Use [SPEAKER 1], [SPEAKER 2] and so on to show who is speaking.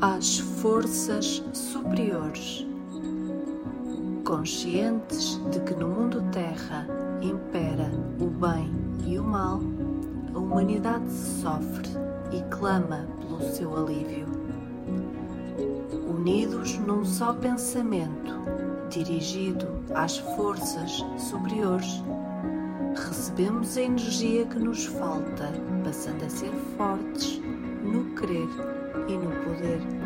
[SPEAKER 1] às forças superiores. Conscientes de que no mundo Terra impera o bem e o mal, a humanidade sofre e clama pelo seu alívio. Unidos num só pensamento, dirigido às forças superiores, recebemos a energia que nos falta, passando a ser fortes no querer e no poder.